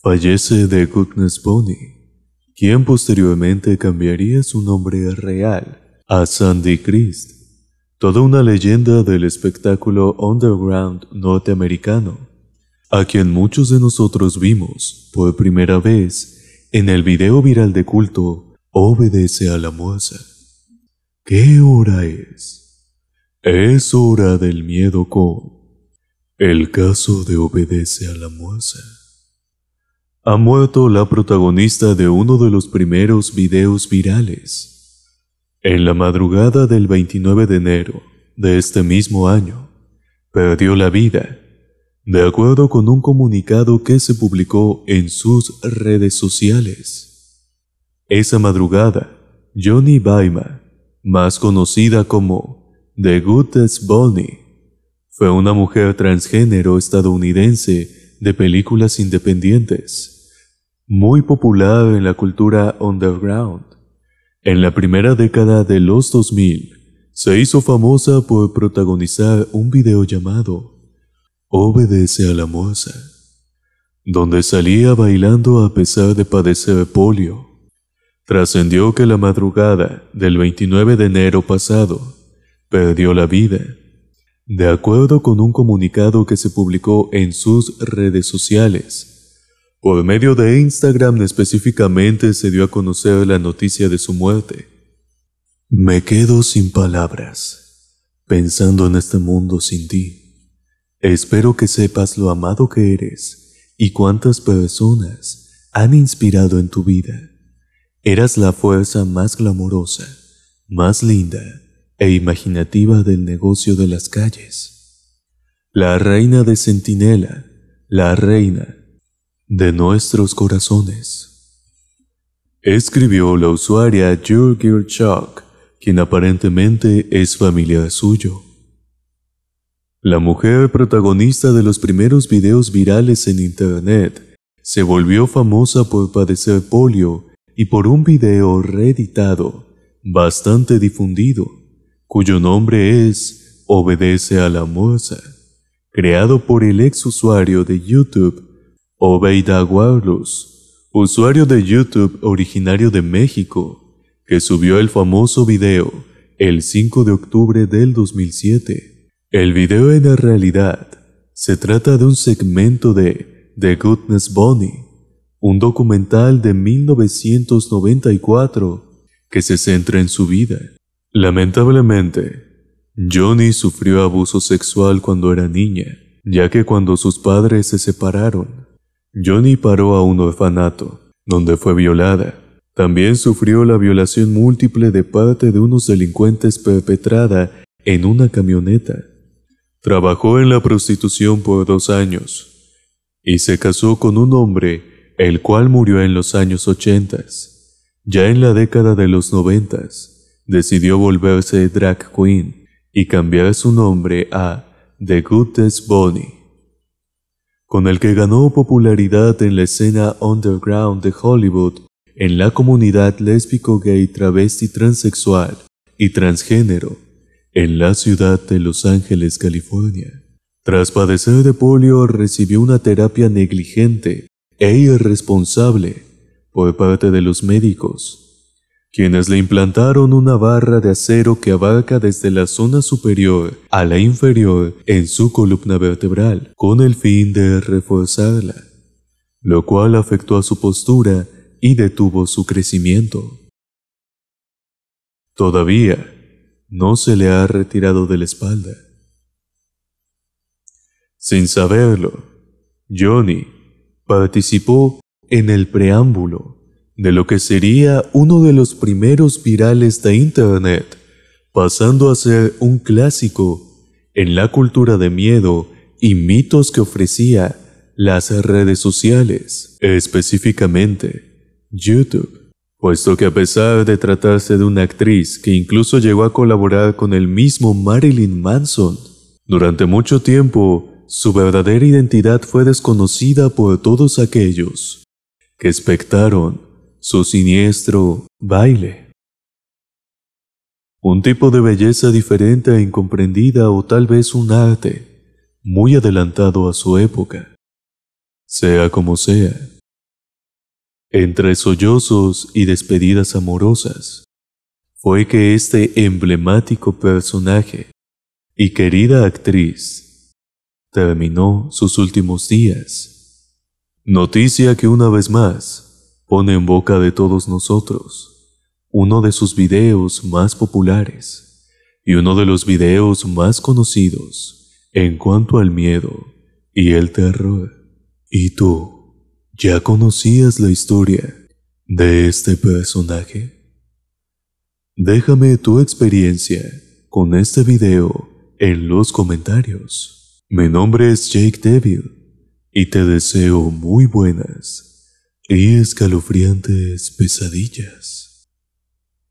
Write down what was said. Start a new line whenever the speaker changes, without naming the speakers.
Fallece The Goodness Bonnie, quien posteriormente cambiaría su nombre real a Sandy Christ, toda una leyenda del espectáculo underground norteamericano, a quien muchos de nosotros vimos por primera vez en el video viral de culto Obedece a la Muesa. ¿Qué hora es? Es hora del miedo con el caso de Obedece a la Muesa. Ha muerto la protagonista de uno de los primeros videos virales. En la madrugada del 29 de enero de este mismo año, perdió la vida, de acuerdo con un comunicado que se publicó en sus redes sociales. Esa madrugada, Johnny Baima, más conocida como The Goodest Bonnie, fue una mujer transgénero estadounidense de películas independientes muy popular en la cultura underground. En la primera década de los 2000, se hizo famosa por protagonizar un video llamado Obedece a la Moza, donde salía bailando a pesar de padecer polio. Trascendió que la madrugada del 29 de enero pasado perdió la vida, de acuerdo con un comunicado que se publicó en sus redes sociales por medio de Instagram específicamente se dio a conocer la noticia de su muerte. Me quedo sin palabras, pensando en este mundo sin ti. Espero que sepas lo amado que eres y cuántas personas han inspirado en tu vida. Eras la fuerza más glamorosa, más linda e imaginativa del negocio de las calles. La reina de Centinela, la reina de nuestros corazones. Escribió la usuaria Jurgir quien aparentemente es familiar suyo. La mujer protagonista de los primeros videos virales en Internet se volvió famosa por padecer polio y por un video reeditado, bastante difundido, cuyo nombre es Obedece a la Moza, creado por el ex usuario de YouTube Obeida Guarlus, usuario de YouTube originario de México, que subió el famoso video el 5 de octubre del 2007. El video en la realidad se trata de un segmento de The Goodness Bunny, un documental de 1994 que se centra en su vida. Lamentablemente, Johnny sufrió abuso sexual cuando era niña, ya que cuando sus padres se separaron, Johnny paró a un orfanato, donde fue violada. También sufrió la violación múltiple de parte de unos delincuentes perpetrada en una camioneta. Trabajó en la prostitución por dos años y se casó con un hombre el cual murió en los años ochentas. Ya en la década de los noventas, decidió volverse drag queen y cambiar su nombre a The Goodest Bonnie con el que ganó popularidad en la escena underground de Hollywood en la comunidad lésbico, gay, travesti, transexual y transgénero en la ciudad de Los Ángeles, California. Tras padecer de polio, recibió una terapia negligente e irresponsable por parte de los médicos quienes le implantaron una barra de acero que abarca desde la zona superior a la inferior en su columna vertebral, con el fin de reforzarla, lo cual afectó a su postura y detuvo su crecimiento. Todavía no se le ha retirado de la espalda. Sin saberlo, Johnny participó en el preámbulo de lo que sería uno de los primeros virales de Internet, pasando a ser un clásico en la cultura de miedo y mitos que ofrecía las redes sociales, específicamente YouTube, puesto que a pesar de tratarse de una actriz que incluso llegó a colaborar con el mismo Marilyn Manson, durante mucho tiempo su verdadera identidad fue desconocida por todos aquellos que expectaron su siniestro baile. Un tipo de belleza diferente e incomprendida o tal vez un arte muy adelantado a su época. Sea como sea, Entre sollozos y despedidas amorosas, fue que este emblemático personaje y querida actriz terminó sus últimos días. Noticia que una vez más pone en boca de todos nosotros uno de sus videos más populares y uno de los videos más conocidos en cuanto al miedo y el terror. ¿Y tú ya conocías la historia de este personaje? Déjame tu experiencia con este video en los comentarios. Mi nombre es Jake Devil y te deseo muy buenas y escalofriantes pesadillas.